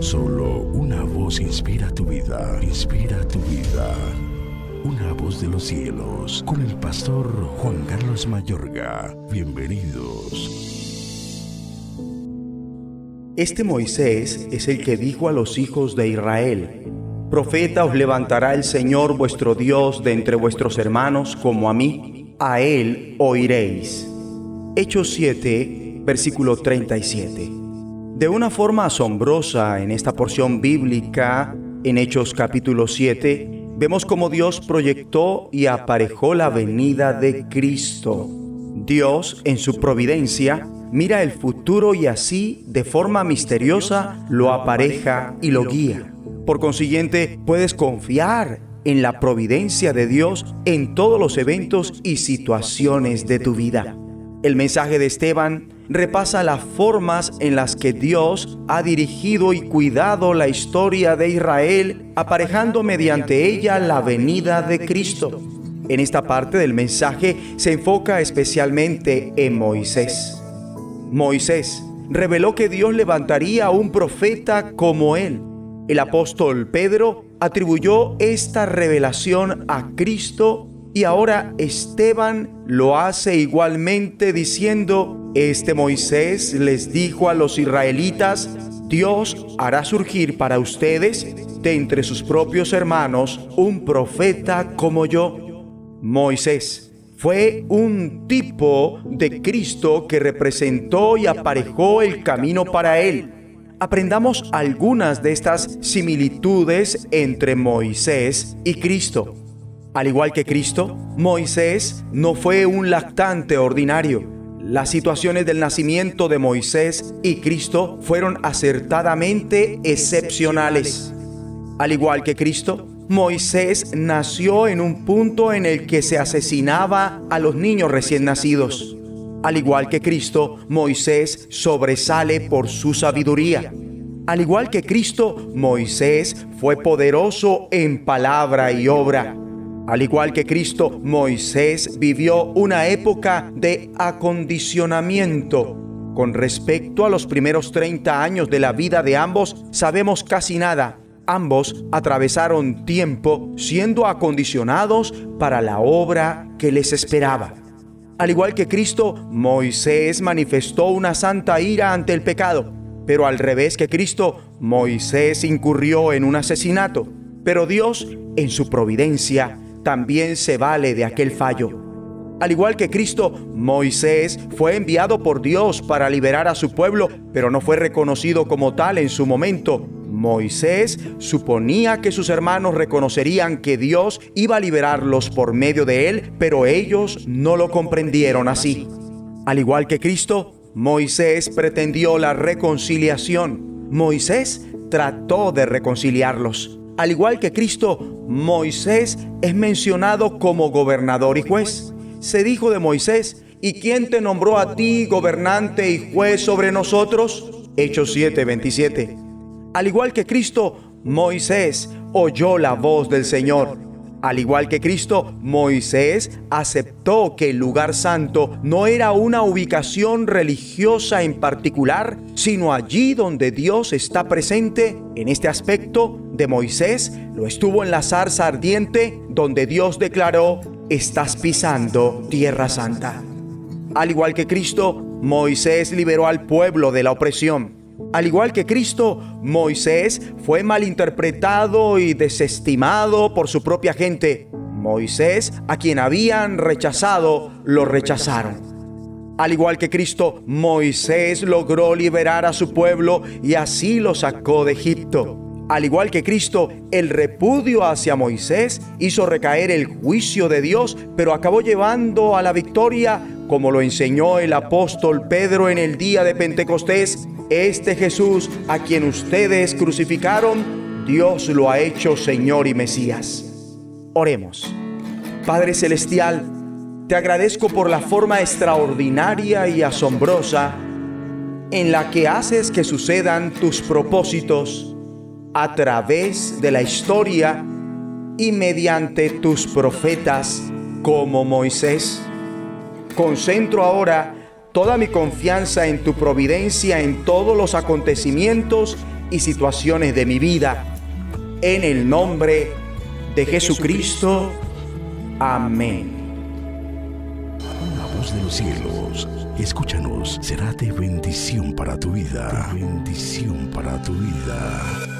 Solo una voz inspira tu vida, inspira tu vida. Una voz de los cielos, con el pastor Juan Carlos Mayorga. Bienvenidos. Este Moisés es el que dijo a los hijos de Israel, Profeta os levantará el Señor vuestro Dios de entre vuestros hermanos como a mí, a él oiréis. Hechos 7, versículo 37. De una forma asombrosa en esta porción bíblica, en Hechos capítulo 7, vemos cómo Dios proyectó y aparejó la venida de Cristo. Dios, en su providencia, mira el futuro y así, de forma misteriosa, lo apareja y lo guía. Por consiguiente, puedes confiar en la providencia de Dios en todos los eventos y situaciones de tu vida. El mensaje de Esteban repasa las formas en las que Dios ha dirigido y cuidado la historia de Israel, aparejando mediante ella la venida de Cristo. En esta parte del mensaje se enfoca especialmente en Moisés. Moisés reveló que Dios levantaría a un profeta como él. El apóstol Pedro atribuyó esta revelación a Cristo y ahora Esteban lo hace igualmente diciendo, este Moisés les dijo a los israelitas, Dios hará surgir para ustedes de entre sus propios hermanos un profeta como yo. Moisés fue un tipo de Cristo que representó y aparejó el camino para él. Aprendamos algunas de estas similitudes entre Moisés y Cristo. Al igual que Cristo, Moisés no fue un lactante ordinario. Las situaciones del nacimiento de Moisés y Cristo fueron acertadamente excepcionales. Al igual que Cristo, Moisés nació en un punto en el que se asesinaba a los niños recién nacidos. Al igual que Cristo, Moisés sobresale por su sabiduría. Al igual que Cristo, Moisés fue poderoso en palabra y obra. Al igual que Cristo, Moisés vivió una época de acondicionamiento. Con respecto a los primeros 30 años de la vida de ambos, sabemos casi nada. Ambos atravesaron tiempo siendo acondicionados para la obra que les esperaba. Al igual que Cristo, Moisés manifestó una santa ira ante el pecado, pero al revés que Cristo, Moisés incurrió en un asesinato. Pero Dios, en su providencia, también se vale de aquel fallo. Al igual que Cristo, Moisés fue enviado por Dios para liberar a su pueblo, pero no fue reconocido como tal en su momento. Moisés suponía que sus hermanos reconocerían que Dios iba a liberarlos por medio de él, pero ellos no lo comprendieron así. Al igual que Cristo, Moisés pretendió la reconciliación. Moisés trató de reconciliarlos. Al igual que Cristo, Moisés es mencionado como gobernador y juez. Se dijo de Moisés, ¿y quién te nombró a ti gobernante y juez sobre nosotros? Hechos 7:27. Al igual que Cristo, Moisés oyó la voz del Señor. Al igual que Cristo, Moisés aceptó que el lugar santo no era una ubicación religiosa en particular, sino allí donde Dios está presente. En este aspecto de Moisés lo estuvo en la zarza ardiente donde Dios declaró, estás pisando tierra santa. Al igual que Cristo, Moisés liberó al pueblo de la opresión. Al igual que Cristo, Moisés fue malinterpretado y desestimado por su propia gente. Moisés, a quien habían rechazado, lo rechazaron. Al igual que Cristo, Moisés logró liberar a su pueblo y así lo sacó de Egipto. Al igual que Cristo, el repudio hacia Moisés hizo recaer el juicio de Dios, pero acabó llevando a la victoria, como lo enseñó el apóstol Pedro en el día de Pentecostés. Este Jesús, a quien ustedes crucificaron, Dios lo ha hecho Señor y Mesías. Oremos. Padre Celestial, te agradezco por la forma extraordinaria y asombrosa en la que haces que sucedan tus propósitos a través de la historia y mediante tus profetas como Moisés. Concentro ahora toda mi confianza en tu providencia en todos los acontecimientos y situaciones de mi vida. En el nombre de Jesucristo. Amén. La voz de los cielos, escúchanos, será de bendición para tu vida. Bendición para tu vida.